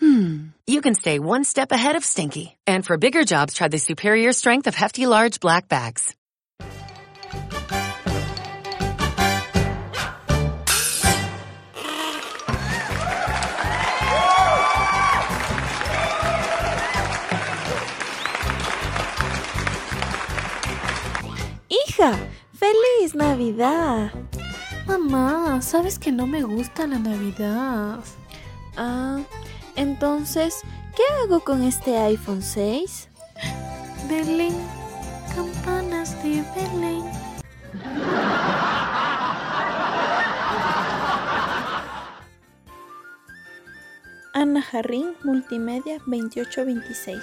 hmm, you can stay one step ahead of stinky. And for bigger jobs, try the superior strength of Hefty Large Black Bags. Hija, feliz Navidad. Mamá, sabes que no me gusta la Navidad. Ah, entonces, ¿qué hago con este iPhone 6? Belén, campanas de Belén. Ana Jarrín, Multimedia 2826.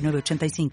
8985.